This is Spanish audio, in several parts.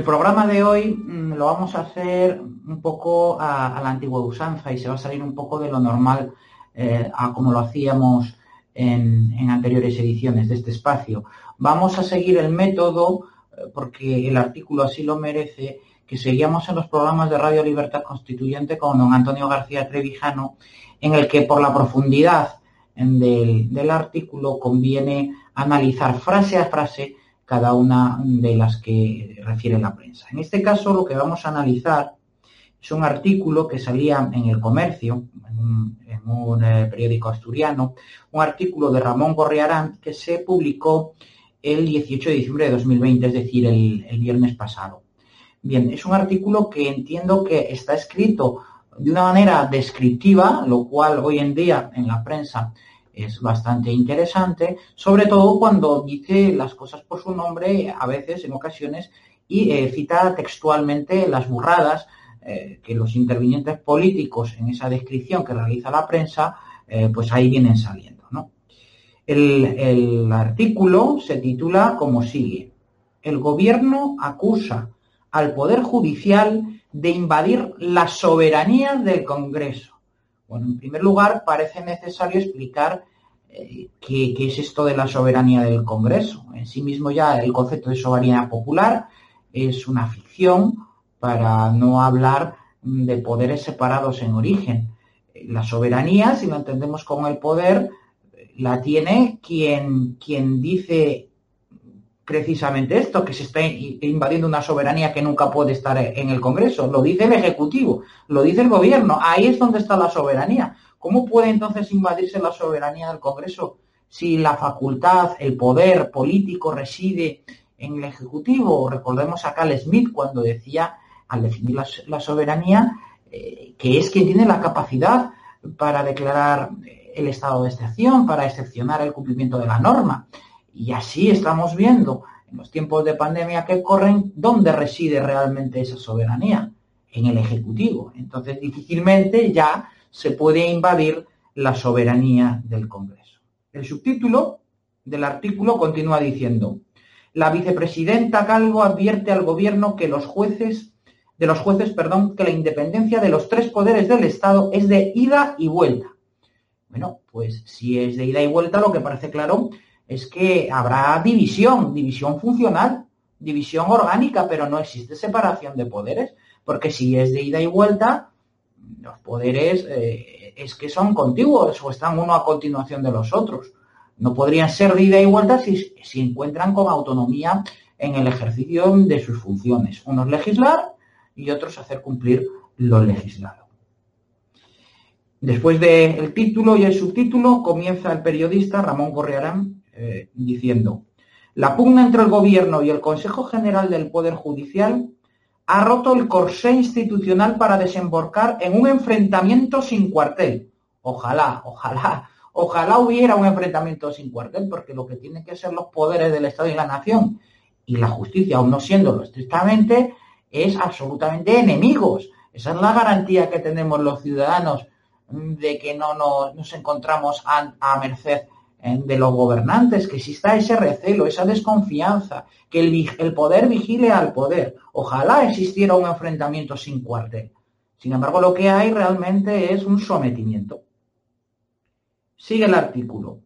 El programa de hoy mm, lo vamos a hacer un poco a, la antigua usanza y se va a salir un poco de lo normal eh, a como lo hacíamos en, anteriores ediciones de este espacio. Vamos a seguir el método, eh, porque el artículo así lo merece, que seguíamos en los programas de Radio Libertad Constituyente con don Antonio García Trevijano, en el que por la profundidad del, artículo conviene analizar frase a frase cada una de las que refiere la prensa. En este caso lo que vamos a analizar es un artículo que salía en el comercio, en un, eh, periódico asturiano, un artículo de Ramón Gorriarán que se publicó el 18 de diciembre de 2020, es decir, el viernes pasado. Bien, es un artículo que entiendo que está escrito de una manera descriptiva, lo cual hoy en día en la prensa es bastante interesante, sobre todo cuando dice las cosas por su nombre, a veces, en ocasiones, y eh, cita textualmente las burradas eh, que los intervinientes políticos en esa descripción que realiza la prensa, eh, pues ahí vienen saliendo. ¿no? el artículo se titula como sigue. El gobierno acusa al Poder Judicial de invadir la soberanía del Congreso. Bueno, en primer lugar, parece necesario explicar qué, es esto de la soberanía del Congreso. En sí mismo ya el concepto de soberanía popular es una ficción para no hablar de poderes separados en origen. La soberanía, si lo entendemos como el poder, la tiene quien, quien dice precisamente esto, que se está invadiendo una soberanía que nunca puede estar en el Congreso. Lo dice el Ejecutivo, lo dice el Gobierno. Ahí es donde está la soberanía. ¿Cómo puede entonces invadirse la soberanía del Congreso si la facultad, el poder político reside en el Ejecutivo? Recordemos a Carl Smith cuando decía, al definir la, soberanía, eh, que es quien tiene la capacidad para declarar el estado de excepción, para excepcionar el cumplimiento de la norma. Y así estamos viendo en los tiempos de pandemia que corren dónde reside realmente esa soberanía, en el Ejecutivo. Entonces difícilmente ya se puede invadir la soberanía del Congreso. El subtítulo del artículo continúa diciendo, la vicepresidenta Calvo advierte al gobierno que los jueces, de los jueces, perdón, que la independencia de los tres poderes del Estado es de ida y vuelta. Bueno, pues si es de ida y vuelta, lo que parece claro es que habrá división, división funcional, división orgánica, pero no existe separación de poderes, porque si es de ida y vuelta, los poderes eh, es que son contiguos o están uno a continuación de los otros. No podrían ser de ida si, si encuentran con autonomía en el ejercicio de sus funciones. Unos legislar y otros hacer cumplir lo legislado. Después del título y el subtítulo comienza el periodista Ramón Correarán eh, diciendo, la pugna entre el Gobierno y el Consejo General del Poder Judicial ha roto el corsé institucional para desembarcar en un enfrentamiento sin cuartel. Ojalá, ojalá, ojalá hubiera un enfrentamiento sin cuartel, porque lo que tienen que ser los poderes del Estado y la Nación y la justicia, aún no siéndolo estrictamente, es absolutamente enemigos. Esa es la garantía que tenemos los ciudadanos de que no nos, encontramos a merced de los gobernantes, que exista ese recelo, esa desconfianza, que el, poder vigile al poder. Ojalá existiera un enfrentamiento sin cuartel. Sin embargo, lo que hay realmente es un sometimiento. Sigue el artículo.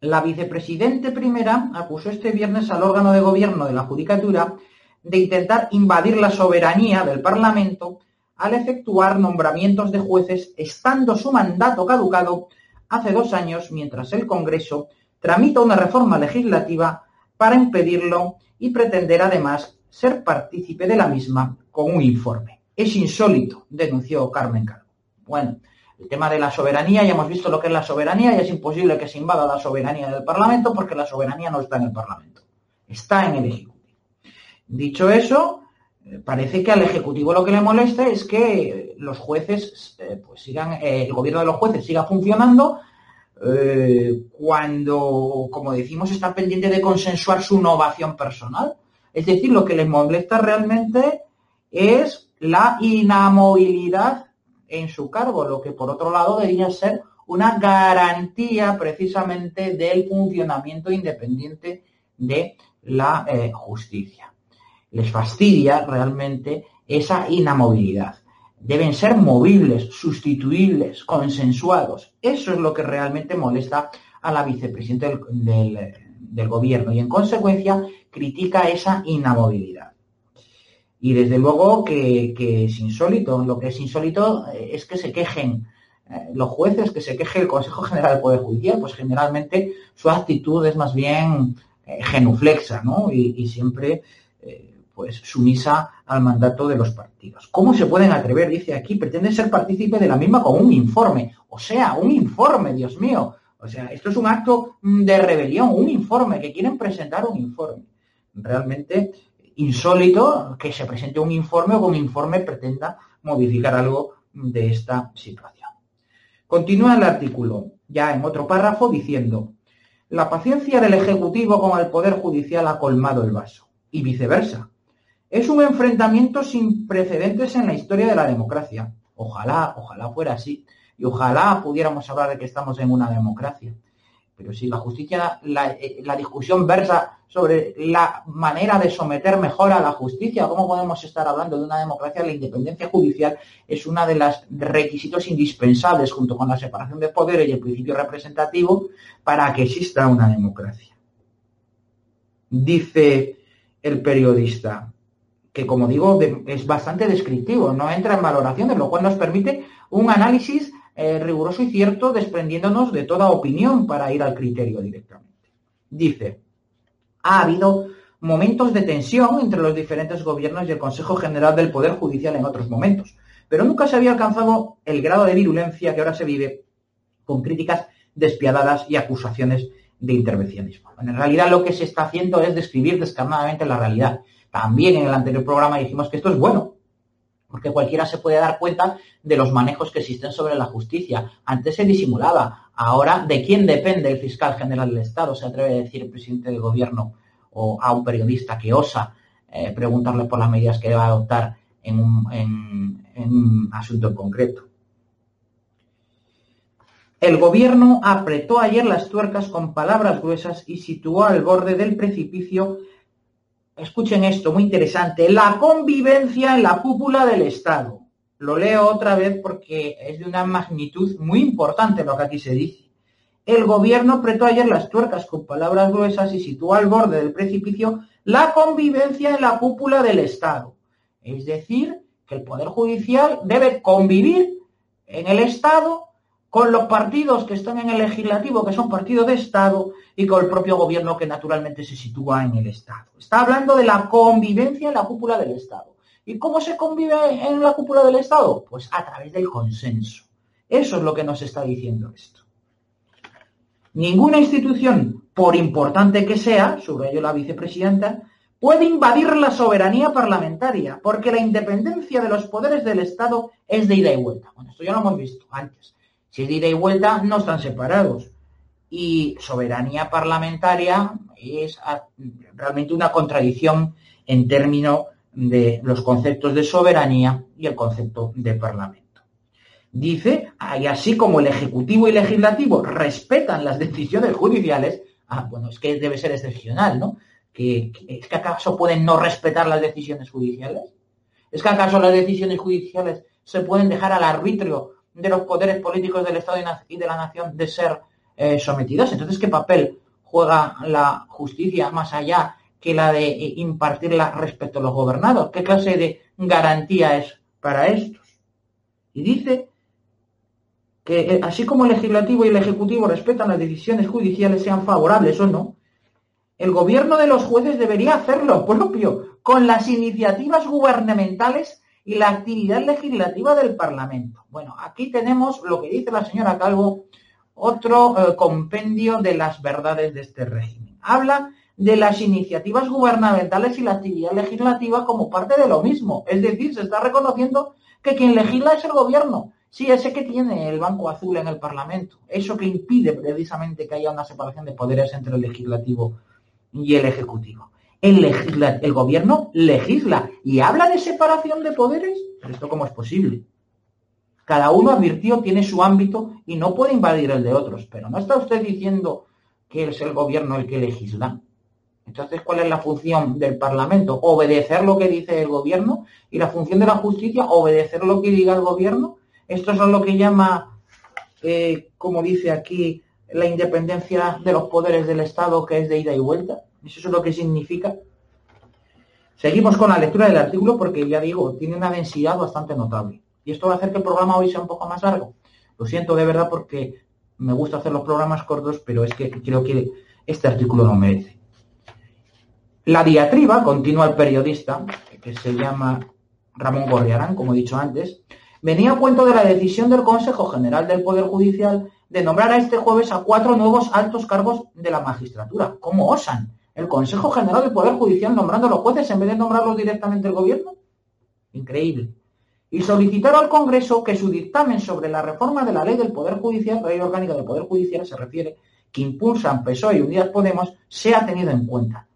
La vicepresidente primera acusó este viernes al órgano de gobierno de la Judicatura de intentar invadir la soberanía del Parlamento al efectuar nombramientos de jueces estando su mandato caducado hace dos años mientras el Congreso tramita una reforma legislativa para impedirlo y pretender además ser partícipe de la misma con un informe. Es insólito, denunció Carmen Calvo. Bueno, el tema de la soberanía, ya hemos visto lo que es la soberanía y es imposible que se invada la soberanía del Parlamento porque la soberanía no está en el Parlamento, está en el Ejecutivo. Dicho eso, parece que al Ejecutivo lo que le molesta es que los jueces, eh, pues sigan, eh, el gobierno de los jueces siga funcionando cuando, como decimos, está pendiente de consensuar su innovación personal. Es decir, lo que les molesta realmente es la inamovilidad en su cargo, lo que por otro lado debería ser una garantía precisamente del funcionamiento independiente de la justicia. Les fastidia realmente esa inamovilidad. Deben ser movibles, sustituibles, consensuados. Eso es lo que realmente molesta a la vicepresidenta del, gobierno y en consecuencia critica esa inamovilidad. Y desde luego que, es insólito. Lo que es insólito eh, es que se quejen eh, los jueces, que se queje el Consejo General del Poder Judicial, pues generalmente su actitud es más bien eh, genuflexa, ¿no? Y, siempre pues sumisa al mandato de los partidos. ¿Cómo se pueden atrever? Dice aquí, pretenden ser partícipe de la misma con un informe. O sea, un informe, Dios mío. O sea, esto es un acto mm, de rebelión, un informe, que quieren presentar un informe. Realmente insólito que se presente un informe o que un informe pretenda modificar algo de esta situación. Continúa el artículo, ya en otro párrafo, diciendo, la paciencia del Ejecutivo con el Poder Judicial ha colmado el vaso, y viceversa. Es un enfrentamiento sin precedentes en la historia de la democracia. Ojalá, ojalá fuera así. Y ojalá pudiéramos hablar de que estamos en una democracia. Pero si la justicia, la, eh, discusión versa sobre la manera de someter mejor a la justicia, ¿cómo podemos estar hablando de una democracia? La independencia judicial es uno de los requisitos indispensables junto con la separación de poderes y el principio representativo para que exista una democracia. Dice el periodista, que como digo es bastante descriptivo, no entra en valoraciones, lo cual nos permite un análisis eh, riguroso y cierto desprendiéndonos de toda opinión para ir al criterio directamente. Dice, ha habido momentos de tensión entre los diferentes gobiernos y el Consejo General del Poder Judicial en otros momentos, pero nunca se había alcanzado el grado de virulencia que ahora se vive con críticas despiadadas y acusaciones de intervencionismo. En realidad lo que se está haciendo es describir descarnadamente la realidad también en el anterior programa dijimos que esto es bueno, porque cualquiera se puede dar cuenta de los manejos que existen sobre la justicia. Antes se disimulaba, ahora ¿de quién depende el fiscal general del Estado? Se atreve a decir el presidente del gobierno o a un periodista que osa eh, preguntarle por las medidas que va a adoptar en un, en un asunto en concreto. El gobierno apretó ayer las tuercas con palabras gruesas y situó al borde del precipicio escuchen esto, muy interesante, la convivencia en la cúpula del Estado. Lo leo otra vez porque es de una magnitud muy importante lo que aquí se dice. El gobierno apretó ayer las tuercas con palabras gruesas y situó al borde del precipicio la convivencia en la cúpula del Estado. Es decir, que el Poder Judicial debe convivir en el Estado con los partidos que están en el legislativo, que son partidos de Estado, y con el propio gobierno que naturalmente se sitúa en el Estado. Está hablando de la convivencia en la cúpula del Estado. ¿Y cómo se convive en la cúpula del Estado? Pues a través del consenso. Eso es lo que nos está diciendo esto. Ninguna institución, por importante que sea, ello la vicepresidenta, puede invadir la soberanía parlamentaria, porque la independencia de los poderes del Estado es de ida y vuelta. Bueno, esto ya lo hemos visto antes. Si es de ida y vuelta, no están separados. Y soberanía parlamentaria es realmente una contradicción en términos de los conceptos de soberanía y el concepto de parlamento. Dice, y así como el Ejecutivo y Legislativo respetan las decisiones judiciales, ah, bueno, es que debe ser excepcional, ¿no? ¿Que, ¿Es que acaso pueden no respetar las decisiones judiciales? ¿Es que acaso las decisiones judiciales se pueden dejar al arbitrio de los poderes políticos del Estado y de la nación de ser eh, sometidos. Entonces, ¿qué papel juega la justicia más allá que la de eh, impartirla respecto a los gobernados? ¿Qué clase de garantía es para estos? Y dice que eh, así como el legislativo y el ejecutivo respetan las decisiones judiciales, sean favorables o no, el gobierno de los jueces debería hacerlo propio con las iniciativas gubernamentales y la actividad legislativa del Parlamento. Bueno, aquí tenemos lo que dice la señora Calvo, otro eh, compendio de las verdades de este régimen. Habla de las iniciativas gubernamentales y la actividad legislativa como parte de lo mismo. Es decir, se está reconociendo que quien legisla es el gobierno. Sí, ese que tiene el banco azul en el Parlamento. Eso que impide precisamente que haya una separación de poderes entre el legislativo y el ejecutivo el, gobierno legisla y habla de separación de poderes. ¿Pero esto cómo es posible? Cada uno advirtió, tiene su ámbito y no puede invadir el de otros. Pero no está usted diciendo que es el gobierno el que legisla. Entonces, ¿cuál es la función del Parlamento? Obedecer lo que dice el gobierno y la función de la justicia, obedecer lo que diga el gobierno. Esto es lo que llama, eh, como dice aquí, la independencia de los poderes del Estado, que es de ida y vuelta. Eso es lo que significa. Seguimos con la lectura del artículo porque, ya digo, tiene una densidad bastante notable. Y esto va a hacer que el programa hoy sea un poco más largo. Lo siento de verdad porque me gusta hacer los programas cortos, pero es que creo que este artículo lo merece. La diatriba, continúa el periodista, que se llama Ramón Gorriarán, como he dicho antes, venía a cuento de la decisión del Consejo General del Poder Judicial de nombrar a este jueves a cuatro nuevos altos cargos de la magistratura. ¿Cómo osan? ¿El Consejo General del Poder Judicial nombrando a los jueces en vez de nombrarlos directamente el gobierno? Increíble. Y solicitar al Congreso que su dictamen sobre la reforma de la ley del Poder Judicial, la ley orgánica del Poder Judicial se refiere, que impulsan PSOE y Unidas Podemos, sea tenido en cuenta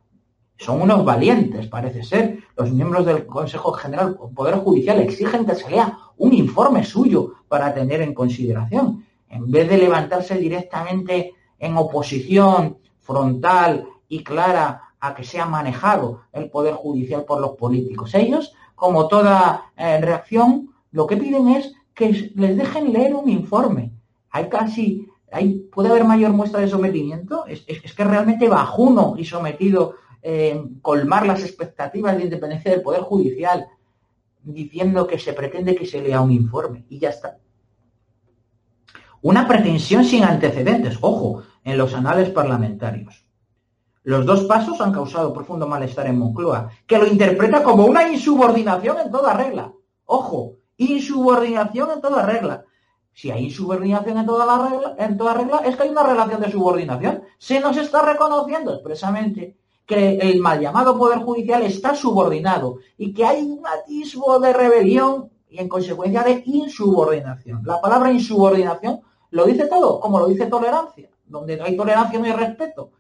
son unos valientes, parece ser. Los miembros del Consejo General Poder Judicial exigen que se lea un informe suyo para tener en consideración, en vez de levantarse directamente en oposición frontal y clara a que sea manejado el Poder Judicial por los políticos. Ellos, como toda eh, reacción, lo que piden es que les dejen leer un informe. Hay casi, hay, puede haber mayor muestra de sometimiento. Es, es que realmente bajuno y sometido eh, colmar las expectativas de independencia del Poder Judicial, diciendo que se pretende que se lea un informe y ya está. Una pretensión sin antecedentes, ojo, en los anales parlamentarios. Los dos pasos han causado profundo malestar en Moncloa, que lo interpreta como una insubordinación en toda regla. Ojo, insubordinación en toda regla. Si hay insubordinación en toda, la regla, en toda regla, es que hay una relación de subordinación. Se nos está reconociendo expresamente que el mal llamado Poder Judicial está subordinado y que hay un atisbo de rebelión y en consecuencia de insubordinación. La palabra insubordinación lo dice todo, como lo dice tolerancia. Donde hay tolerancia no hay respeto.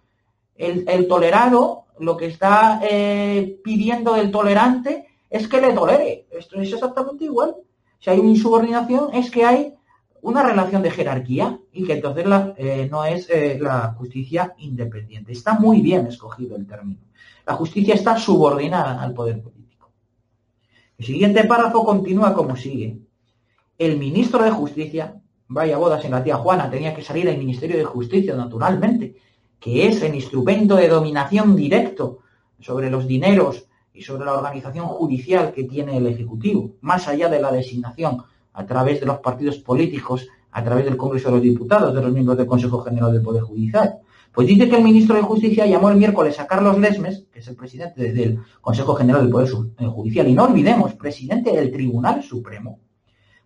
El, tolerado lo que está eh, pidiendo del tolerante es que le tolere. Esto es exactamente igual. Si hay una insubordinación es que hay una relación de jerarquía y que entonces eh, no es eh, la justicia independiente. Está muy bien escogido el término. La justicia está subordinada al poder político. El siguiente párrafo continúa como sigue. El ministro de Justicia, vaya bodas en la tía Juana, tenía que salir el Ministerio de Justicia, naturalmente, que es el instrumento de dominación directo sobre los dineros y sobre la organización judicial que tiene el Ejecutivo, más allá de la designación a través de los partidos políticos, a través del Congreso de los Diputados, de los miembros del Consejo General del Poder Judicial. Pues dice que el ministro de Justicia llamó el miércoles a Carlos Lesmes, que es el presidente del Consejo General del Poder eh, Judicial, y no olvidemos, presidente del Tribunal Supremo,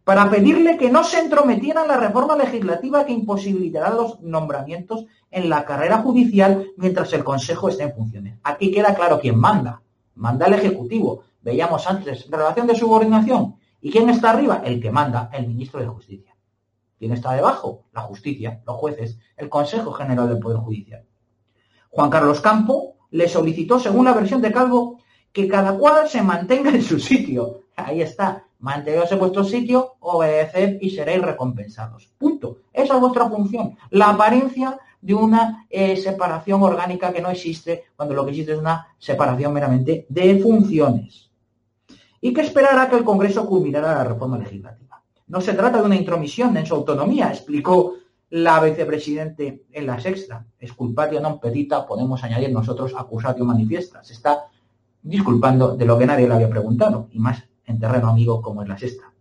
para pedirle que no se entrometiera en la reforma legislativa que imposibilitará los nombramientos en la carrera judicial mientras el Consejo esté en funciones. Aquí queda claro quién manda. Manda el Ejecutivo. Veíamos antes, relación de subordinación. ¿Y quién está arriba? El que manda, el ministro de Justicia. ¿Quién está debajo? La justicia, los jueces, el Consejo General del Poder Judicial. Juan Carlos Campo le solicitó, según la versión de Calvo, que cada cual se mantenga en su sitio. Ahí está. Manteneos en vuestro sitio, obedeced y seréis recompensados. Punto. Esa es vuestra función. La apariencia de una eh, separación orgánica que no existe cuando lo que existe es una separación meramente de funciones y que esperará que el Congreso culminara la reforma legislativa. No se trata de una intromisión en su autonomía, explicó la vicepresidente en la sexta. Esculpatio non petita, podemos añadir nosotros acusatio manifiesta. Se está disculpando de lo que nadie le había preguntado, y más en terreno amigo como en la sexta.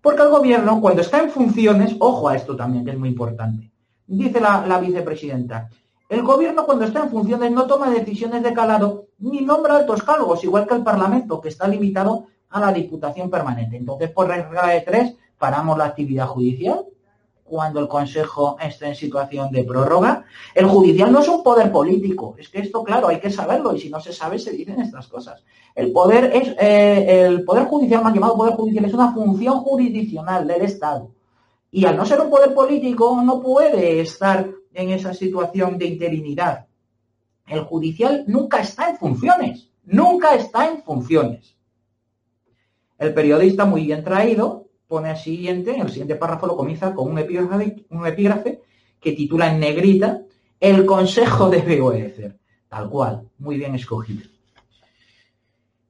Porque el gobierno, cuando está en funciones, ojo a esto también, que es muy importante, dice la vicepresidenta, el gobierno cuando está en funciones no toma decisiones de calado ni nombra altos cargos, igual que el Parlamento, que está limitado a la Diputación Permanente. Entonces, por regla de tres, paramos la actividad judicial cuando el Consejo esté en situación de prórroga. El judicial no es un poder político, es que esto, claro, hay que saberlo y si no se sabe se dicen estas cosas. El poder es eh, el poder judicial, mal llamado poder judicial, es una función jurisdiccional del Estado. Y al no ser un poder político, no puede estar en esa situación de interinidad. El judicial nunca está en funciones, nunca está en funciones. El periodista, muy bien traído, pone el siguiente, en el siguiente párrafo lo comienza con un epígrafe, que titula en negrita, el consejo debe obedecer. tal cual, muy bien escogido.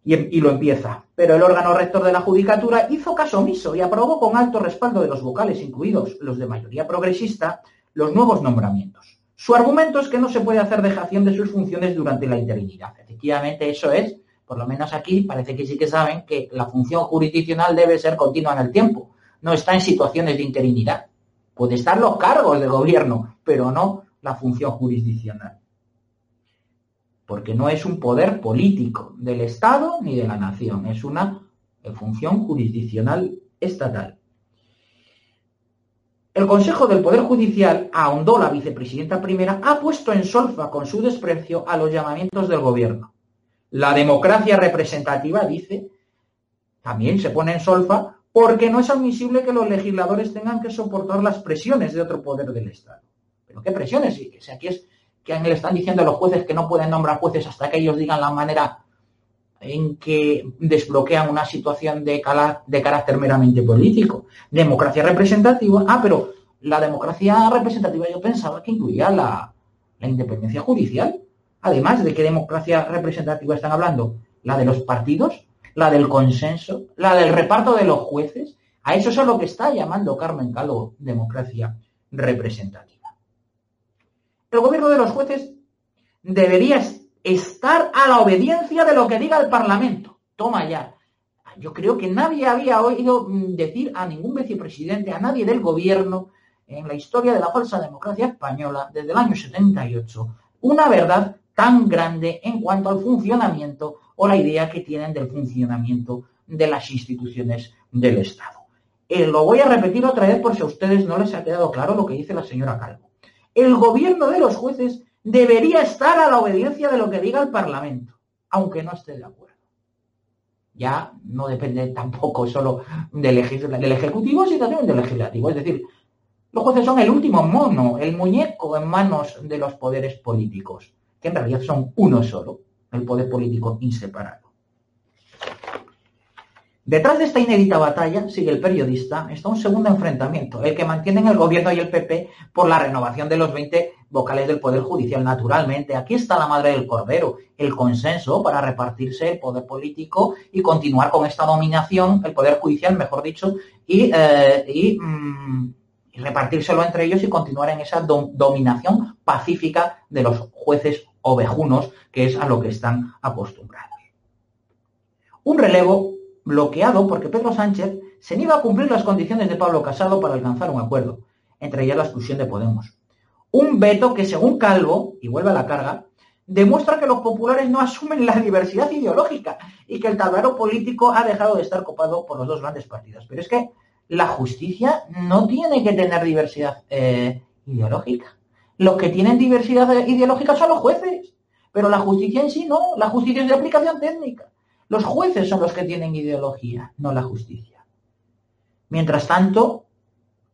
Y, lo empieza. Pero el órgano rector de la Judicatura hizo caso omiso y aprobó con alto respaldo de los vocales, incluidos los de mayoría progresista, los nuevos nombramientos. Su argumento es que no se puede hacer dejación de sus funciones durante la interinidad. Efectivamente, eso es, por lo menos aquí parece que sí que saben que la función jurisdiccional debe ser continua en el tiempo. No está en situaciones de interinidad. Puede estar los cargos de gobierno, pero no la función jurisdiccional porque no es un poder político del Estado ni de la nación, es una función jurisdiccional estatal. El Consejo del Poder Judicial, ahondó la vicepresidenta primera, ha puesto en solfa con su desprecio a los llamamientos del gobierno. La democracia representativa, dice, también se pone en solfa porque no es admisible que los legisladores tengan que soportar las presiones de otro poder del Estado. ¿Pero qué presiones? Si aquí es que le están diciendo a los jueces que no pueden nombrar jueces hasta que ellos digan la manera en que desbloquean una situación de, carácter meramente político. Democracia representativa. Ah, pero la democracia representativa yo pensaba que incluía la independencia judicial. Además, ¿de qué democracia representativa están hablando? ¿La de los partidos? ¿La del consenso? ¿La del reparto de los jueces? A eso es a lo que está llamando Carmen Calvo democracia representativa el gobierno de los jueces debería estar a la obediencia de lo que diga el Parlamento. Toma ya. Yo creo que nadie había oído decir a ningún vicepresidente, a nadie del gobierno, en la historia de la falsa democracia española, desde el año 78, una verdad tan grande en cuanto al funcionamiento o la idea que tienen del funcionamiento de las instituciones del Estado. Eh, lo voy a repetir otra vez por si a ustedes no les ha quedado claro lo que dice la señora Calvo el gobierno de los jueces debería estar a la obediencia de lo que diga el Parlamento, aunque no esté de acuerdo. Ya no depende tampoco solo del, Ejecutivo, sino también del Legislativo. Es decir, los jueces son el último mono, el muñeco en manos de los poderes políticos, que en realidad son uno solo, el poder político inseparado. Detrás de esta inédita batalla, sigue el periodista, está un segundo enfrentamiento, el que mantienen el gobierno y el PP por la renovación de los 20 vocales del Poder Judicial. Naturalmente, aquí está la madre del cordero, el consenso para repartirse el poder político y continuar con esta dominación, el Poder Judicial, mejor dicho, y, eh, mm, repartírselo entre ellos y continuar en esa dominación pacífica de los jueces ovejunos, que es a lo que están acostumbrados. Un relevo bloqueado porque Pedro Sánchez se niega a cumplir las condiciones de Pablo Casado para alcanzar un acuerdo, entre ellas la exclusión de Podemos. Un veto que, según Calvo, y vuelve a la carga, demuestra que los populares no asumen la diversidad ideológica y que el tablero político ha dejado de estar copado por los dos grandes partidos. Pero es que la justicia no tiene que tener diversidad eh, ideológica. Los que tienen diversidad ideológica son los jueces, pero la justicia en sí no, la justicia es de aplicación técnica. Los jueces son los que tienen ideología, no la justicia. Mientras tanto,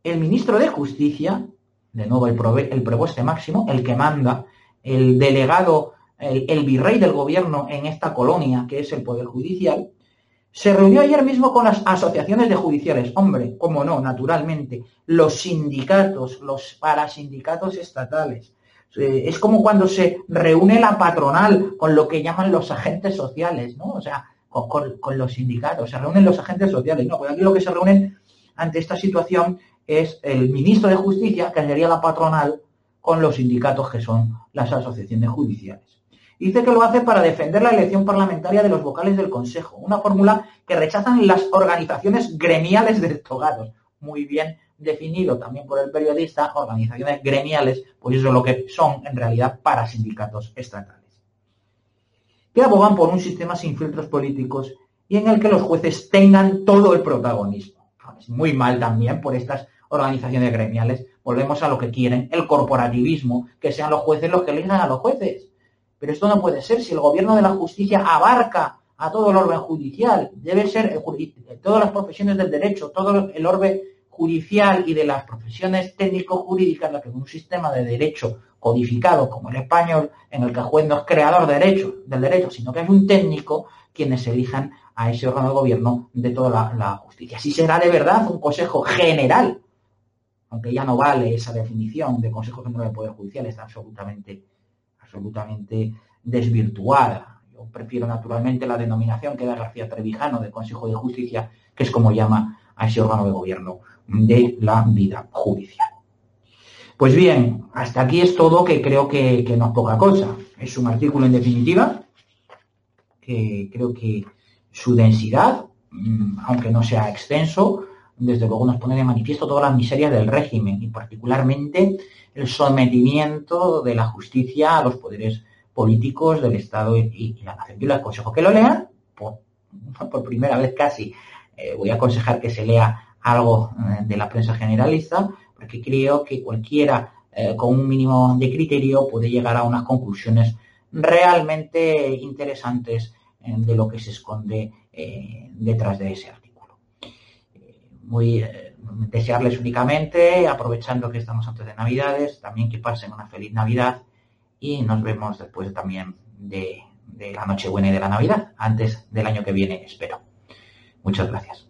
el ministro de Justicia, de nuevo el, probueste máximo, el que manda, el delegado, el, virrey del gobierno en esta colonia, que es el Poder Judicial, se reunió ayer mismo con las asociaciones de judiciales. Hombre, como no, naturalmente, los sindicatos, los parasindicatos estatales. Eh, es como cuando se reúne la patronal con lo que llaman los agentes sociales, ¿no? O sea, con, los sindicatos, se reúnen los agentes sociales. No, pues aquí lo que se reúnen ante esta situación es el ministro de Justicia, que sería la patronal, con los sindicatos que son las asociaciones judiciales. Dice que lo hace para defender la elección parlamentaria de los vocales del Consejo, una fórmula que rechazan las organizaciones gremiales de togados. Muy bien definido también por el periodista, organizaciones gremiales, pues eso es lo que son en realidad para sindicatos estatales que abogan por un sistema sin filtros políticos y en el que los jueces tengan todo el protagonismo. Es muy mal también por estas organizaciones gremiales. Volvemos a lo que quieren, el corporativismo, que sean los jueces los que elijan a los jueces. Pero esto no puede ser. Si el gobierno de la justicia abarca a todo el orden judicial, debe ser todas las profesiones del derecho, todo el orden judicial y de las profesiones técnico-jurídicas, la que un sistema de derecho codificado como el español, en el que el juez no es creador de derecho, del derecho, sino que es un técnico quienes elijan a ese órgano de gobierno de toda la, justicia. Así será de verdad un Consejo General, aunque ya no vale esa definición de Consejo General de Poder Judicial, está absolutamente, absolutamente desvirtuada. Yo prefiero naturalmente la denominación que da García Trevijano de Consejo de Justicia, que es como llama a ese órgano de gobierno de la vida judicial. Pues bien, hasta aquí es todo, que creo que, no es poca cosa. Es un artículo en definitiva, que creo que su densidad, mm, aunque no sea extenso, desde luego nos pone de manifiesto todas las miserias del régimen y particularmente el sometimiento de la justicia a los poderes políticos del Estado y, la nación. Yo le aconsejo que lo lean, por, primera vez casi eh, voy a aconsejar que se lea algo eh, de la prensa generalista, porque creo que cualquiera eh, con un mínimo de criterio puede llegar a unas conclusiones realmente interesantes de lo que se esconde detrás de ese Muy desearles únicamente, aprovechando que estamos antes de Navidades, también que pasen una feliz Navidad y nos vemos después también de, de la Nochebuena y de la Navidad, antes del año que viene, espero. Muchas gracias.